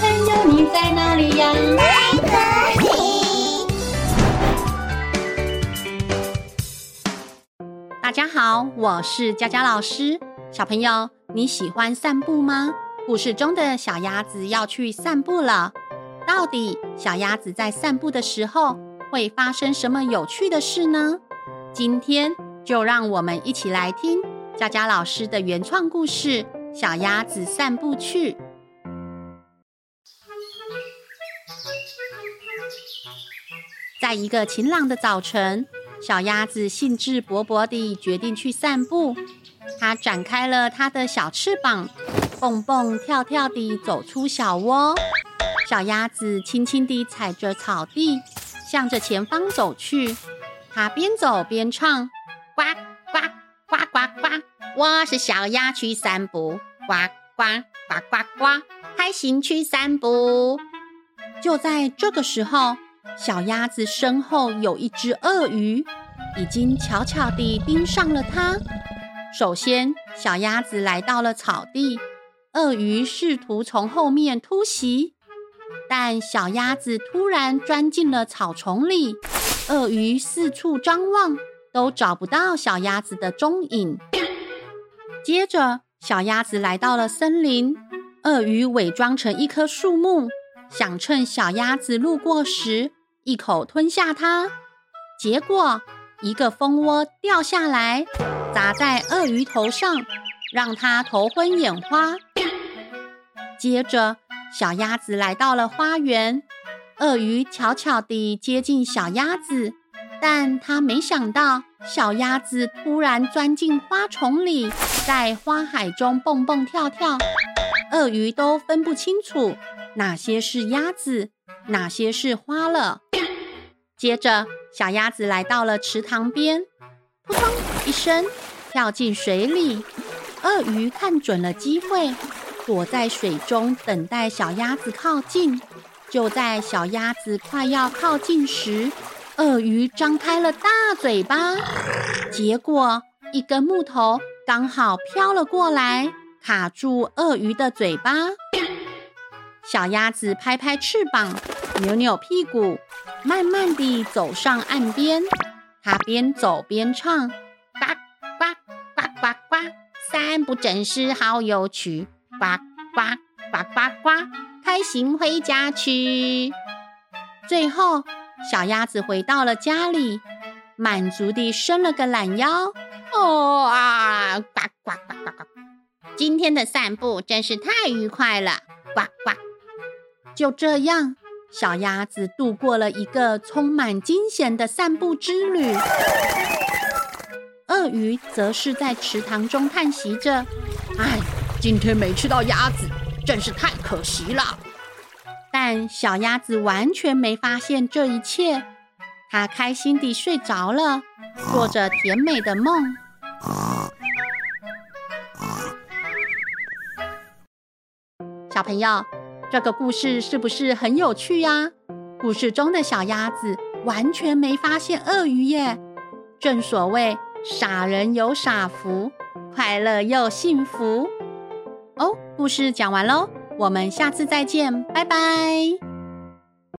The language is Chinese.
朋友，你在哪里呀？大家好，我是佳佳老师。小朋友，你喜欢散步吗？故事中的小鸭子要去散步了。到底小鸭子在散步的时候会发生什么有趣的事呢？今天就让我们一起来听佳佳老师的原创故事《小鸭子散步去》。在一个晴朗的早晨。小鸭子兴致勃勃地决定去散步，它展开了它的小翅膀，蹦蹦跳跳地走出小窝。小鸭子轻轻地踩着草地，向着前方走去。它边走边唱：呱呱呱呱呱，我是小鸭去散步，呱呱呱呱呱，开心去散步。就在这个时候。小鸭子身后有一只鳄鱼，已经悄悄地盯上了它。首先，小鸭子来到了草地，鳄鱼试图从后面突袭，但小鸭子突然钻进了草丛里。鳄鱼四处张望，都找不到小鸭子的踪影。接着，小鸭子来到了森林，鳄鱼伪装成一棵树木，想趁小鸭子路过时，一口吞下它，结果一个蜂窝掉下来，砸在鳄鱼头上，让它头昏眼花。接着，小鸭子来到了花园，鳄鱼悄悄地接近小鸭子，但它没想到，小鸭子突然钻进花丛里，在花海中蹦蹦跳跳，鳄鱼都分不清楚哪些是鸭子，哪些是花了。接着，小鸭子来到了池塘边，扑通一声跳进水里。鳄鱼看准了机会，躲在水中等待小鸭子靠近。就在小鸭子快要靠近时，鳄鱼张开了大嘴巴，结果一根木头刚好飘了过来，卡住鳄鱼的嘴巴。小鸭子拍拍翅膀，扭扭屁股。慢慢地走上岸边，它边走边唱：呱呱呱呱呱，散步真是好有趣，呱呱呱呱呱，开心回家去。最后，小鸭子回到了家里，满足地伸了个懒腰。哦啊，呱呱呱呱呱，今天的散步真是太愉快了，呱呱。就这样。小鸭子度过了一个充满惊险的散步之旅。鳄鱼则是在池塘中叹息着：“哎，今天没吃到鸭子，真是太可惜了。”但小鸭子完全没发现这一切，它开心地睡着了，做着甜美的梦。小朋友。这个故事是不是很有趣呀？故事中的小鸭子完全没发现鳄鱼耶。正所谓傻人有傻福，快乐又幸福。哦，故事讲完喽，我们下次再见，拜拜。